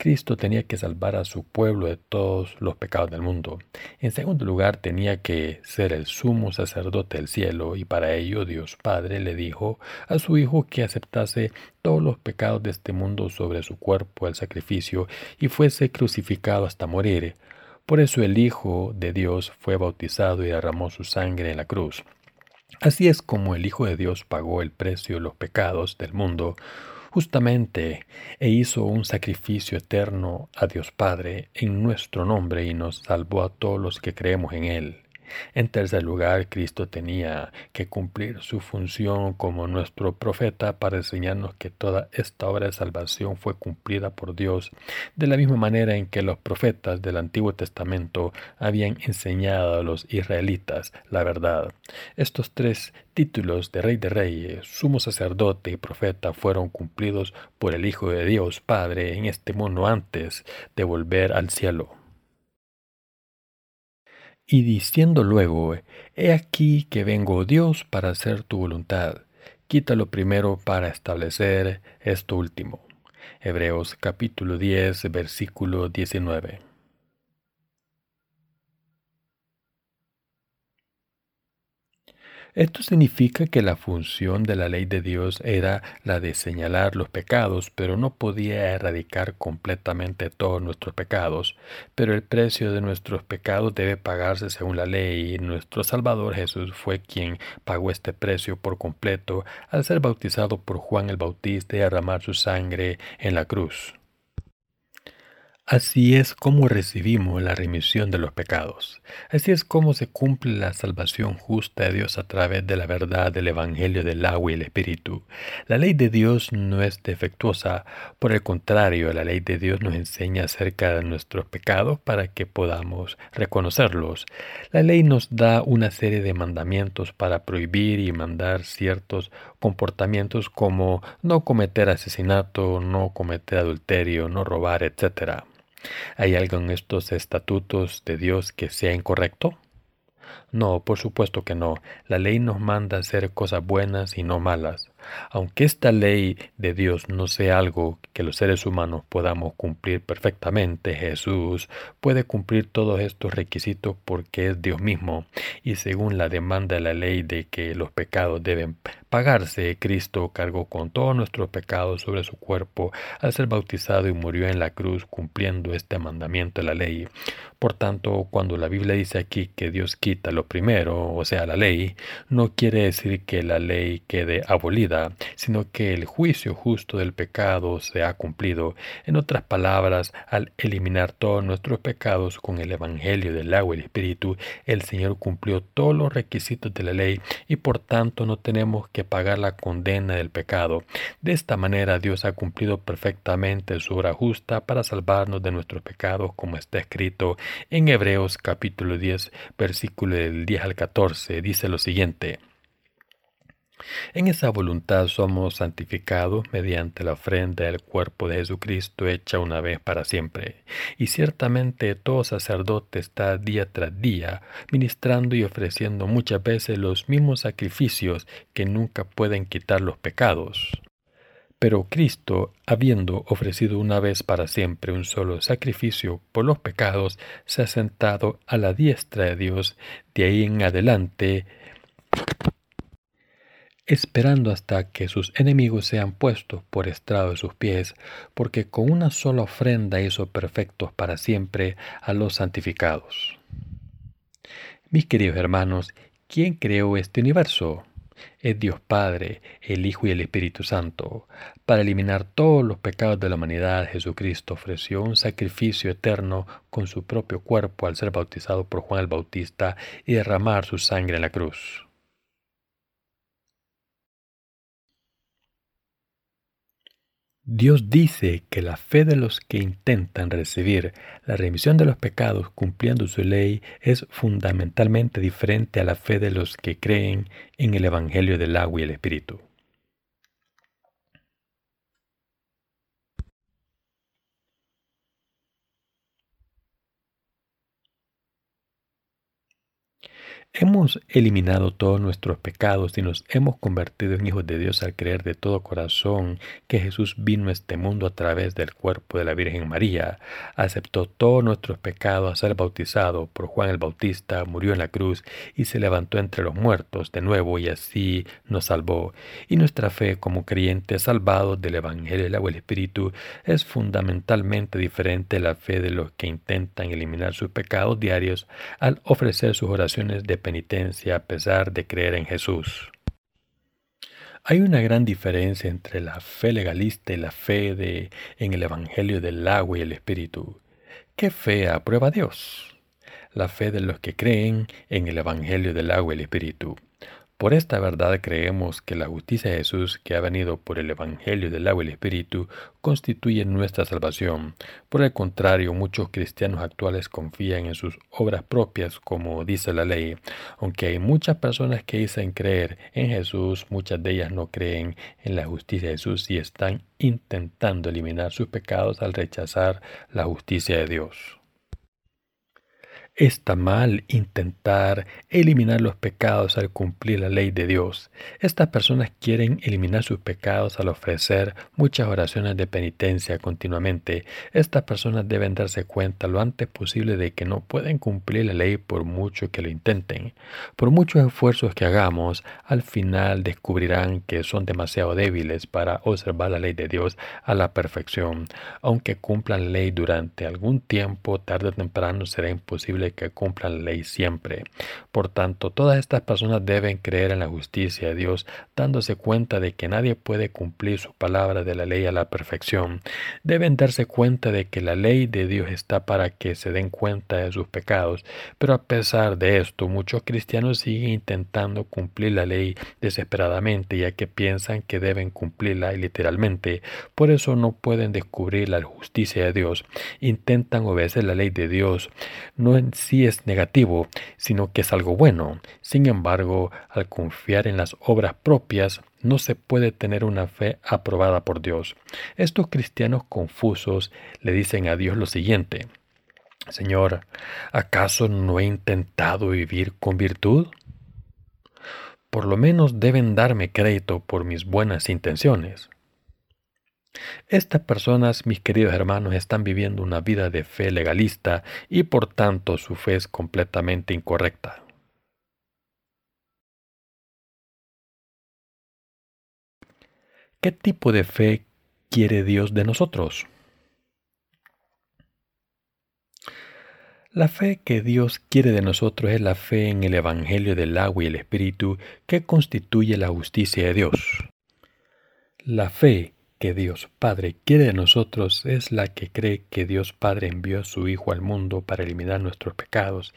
Cristo tenía que salvar a su pueblo de todos los pecados del mundo. En segundo lugar, tenía que ser el sumo sacerdote del cielo y para ello Dios Padre le dijo a su Hijo que aceptase todos los pecados de este mundo sobre su cuerpo el sacrificio y fuese crucificado hasta morir. Por eso el Hijo de Dios fue bautizado y derramó su sangre en la cruz. Así es como el Hijo de Dios pagó el precio de los pecados del mundo, justamente, e hizo un sacrificio eterno a Dios Padre en nuestro nombre y nos salvó a todos los que creemos en Él. En tercer lugar, Cristo tenía que cumplir su función como nuestro profeta para enseñarnos que toda esta obra de salvación fue cumplida por Dios, de la misma manera en que los profetas del Antiguo Testamento habían enseñado a los israelitas la verdad. Estos tres títulos de Rey de Reyes, Sumo Sacerdote y Profeta fueron cumplidos por el Hijo de Dios Padre en este mundo antes de volver al cielo y diciendo luego, He aquí que vengo Dios para hacer tu voluntad. Quítalo primero para establecer esto último. Hebreos capítulo 10, versículo 19. Esto significa que la función de la ley de Dios era la de señalar los pecados, pero no podía erradicar completamente todos nuestros pecados. Pero el precio de nuestros pecados debe pagarse según la ley y nuestro Salvador Jesús fue quien pagó este precio por completo al ser bautizado por Juan el Bautista y derramar su sangre en la cruz. Así es como recibimos la remisión de los pecados. Así es como se cumple la salvación justa de Dios a través de la verdad del Evangelio del agua y el Espíritu. La ley de Dios no es defectuosa, por el contrario, la ley de Dios nos enseña acerca de nuestros pecados para que podamos reconocerlos. La ley nos da una serie de mandamientos para prohibir y mandar ciertos comportamientos como no cometer asesinato, no cometer adulterio, no robar, etc. ¿Hay algo en estos estatutos de Dios que sea incorrecto? No, por supuesto que no. La ley nos manda hacer cosas buenas y no malas. Aunque esta ley de Dios no sea algo que los seres humanos podamos cumplir perfectamente, Jesús puede cumplir todos estos requisitos porque es Dios mismo y según la demanda de la ley de que los pecados deben pagarse, Cristo cargó con todos nuestros pecados sobre su cuerpo al ser bautizado y murió en la cruz cumpliendo este mandamiento de la ley. Por tanto, cuando la Biblia dice aquí que Dios quita lo primero, o sea, la ley, no quiere decir que la ley quede abolida sino que el juicio justo del pecado se ha cumplido. En otras palabras, al eliminar todos nuestros pecados con el Evangelio del agua y el Espíritu, el Señor cumplió todos los requisitos de la ley y por tanto no tenemos que pagar la condena del pecado. De esta manera Dios ha cumplido perfectamente su obra justa para salvarnos de nuestros pecados como está escrito en Hebreos capítulo 10 versículo del 10 al 14. Dice lo siguiente. En esa voluntad somos santificados mediante la ofrenda del cuerpo de Jesucristo hecha una vez para siempre. Y ciertamente todo sacerdote está día tras día ministrando y ofreciendo muchas veces los mismos sacrificios que nunca pueden quitar los pecados. Pero Cristo, habiendo ofrecido una vez para siempre un solo sacrificio por los pecados, se ha sentado a la diestra de Dios. De ahí en adelante esperando hasta que sus enemigos sean puestos por estrado de sus pies, porque con una sola ofrenda hizo perfectos para siempre a los santificados. Mis queridos hermanos, ¿quién creó este universo? Es Dios Padre, el Hijo y el Espíritu Santo. Para eliminar todos los pecados de la humanidad, Jesucristo ofreció un sacrificio eterno con su propio cuerpo al ser bautizado por Juan el Bautista y derramar su sangre en la cruz. Dios dice que la fe de los que intentan recibir la remisión de los pecados cumpliendo su ley es fundamentalmente diferente a la fe de los que creen en el Evangelio del agua y el Espíritu. Hemos eliminado todos nuestros pecados y nos hemos convertido en hijos de Dios al creer de todo corazón que Jesús vino a este mundo a través del cuerpo de la Virgen María, aceptó todos nuestros pecados a ser bautizado por Juan el Bautista, murió en la cruz y se levantó entre los muertos de nuevo y así nos salvó. Y nuestra fe como creyentes salvados del Evangelio del agua y el Espíritu es fundamentalmente diferente a la fe de los que intentan eliminar sus pecados diarios al ofrecer sus oraciones de penitencia a pesar de creer en Jesús. Hay una gran diferencia entre la fe legalista y la fe de, en el Evangelio del agua y el Espíritu. ¿Qué fe aprueba Dios? La fe de los que creen en el Evangelio del agua y el Espíritu. Por esta verdad creemos que la justicia de Jesús, que ha venido por el Evangelio del agua y el Espíritu, constituye nuestra salvación. Por el contrario, muchos cristianos actuales confían en sus obras propias, como dice la ley. Aunque hay muchas personas que dicen creer en Jesús, muchas de ellas no creen en la justicia de Jesús y están intentando eliminar sus pecados al rechazar la justicia de Dios. Está mal intentar eliminar los pecados al cumplir la ley de Dios. Estas personas quieren eliminar sus pecados al ofrecer muchas oraciones de penitencia continuamente. Estas personas deben darse cuenta lo antes posible de que no pueden cumplir la ley por mucho que lo intenten. Por muchos esfuerzos que hagamos, al final descubrirán que son demasiado débiles para observar la ley de Dios a la perfección. Aunque cumplan la ley durante algún tiempo, tarde o temprano será imposible que cumplan la ley siempre. Por tanto, todas estas personas deben creer en la justicia de Dios, dándose cuenta de que nadie puede cumplir su palabra de la ley a la perfección. Deben darse cuenta de que la ley de Dios está para que se den cuenta de sus pecados, pero a pesar de esto, muchos cristianos siguen intentando cumplir la ley desesperadamente, ya que piensan que deben cumplirla literalmente. Por eso no pueden descubrir la justicia de Dios. Intentan obedecer la ley de Dios, no sí es negativo, sino que es algo bueno. Sin embargo, al confiar en las obras propias, no se puede tener una fe aprobada por Dios. Estos cristianos confusos le dicen a Dios lo siguiente. Señor, ¿acaso no he intentado vivir con virtud? Por lo menos deben darme crédito por mis buenas intenciones. Estas personas, mis queridos hermanos, están viviendo una vida de fe legalista y por tanto su fe es completamente incorrecta. ¿Qué tipo de fe quiere Dios de nosotros? La fe que Dios quiere de nosotros es la fe en el Evangelio del agua y el Espíritu que constituye la justicia de Dios. La fe que Dios Padre quiere de nosotros es la que cree que Dios Padre envió a su Hijo al mundo para eliminar nuestros pecados.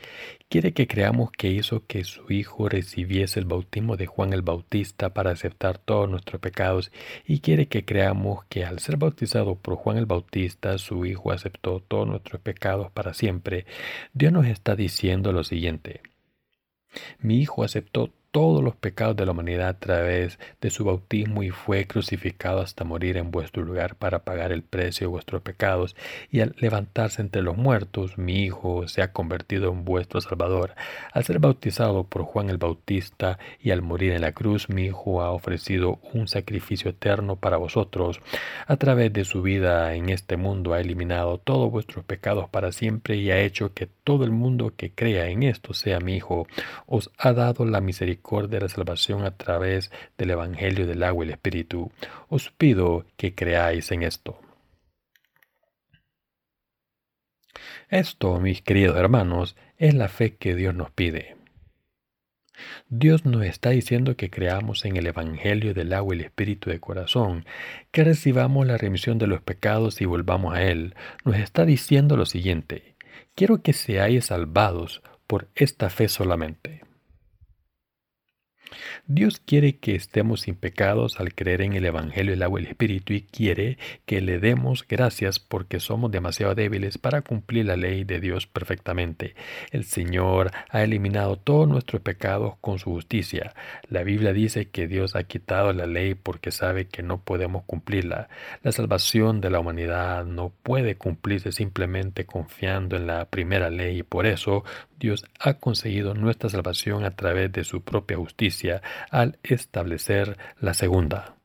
Quiere que creamos que hizo que su Hijo recibiese el bautismo de Juan el Bautista para aceptar todos nuestros pecados y quiere que creamos que al ser bautizado por Juan el Bautista, su Hijo aceptó todos nuestros pecados para siempre. Dios nos está diciendo lo siguiente. Mi Hijo aceptó todos los pecados de la humanidad a través de su bautismo y fue crucificado hasta morir en vuestro lugar para pagar el precio de vuestros pecados y al levantarse entre los muertos mi Hijo se ha convertido en vuestro Salvador. Al ser bautizado por Juan el Bautista y al morir en la cruz mi Hijo ha ofrecido un sacrificio eterno para vosotros. A través de su vida en este mundo ha eliminado todos vuestros pecados para siempre y ha hecho que todo el mundo que crea en esto sea mi Hijo. Os ha dado la misericordia de la salvación a través del Evangelio del agua y el Espíritu. Os pido que creáis en esto. Esto, mis queridos hermanos, es la fe que Dios nos pide. Dios nos está diciendo que creamos en el Evangelio del agua y el Espíritu de corazón, que recibamos la remisión de los pecados y volvamos a Él. Nos está diciendo lo siguiente, quiero que seáis salvados por esta fe solamente. Dios quiere que estemos sin pecados al creer en el Evangelio, el agua y el Espíritu y quiere que le demos gracias porque somos demasiado débiles para cumplir la ley de Dios perfectamente. El Señor ha eliminado todos nuestros pecados con su justicia. La Biblia dice que Dios ha quitado la ley porque sabe que no podemos cumplirla. La salvación de la humanidad no puede cumplirse simplemente confiando en la primera ley y por eso Dios ha conseguido nuestra salvación a través de su propia justicia al establecer la segunda.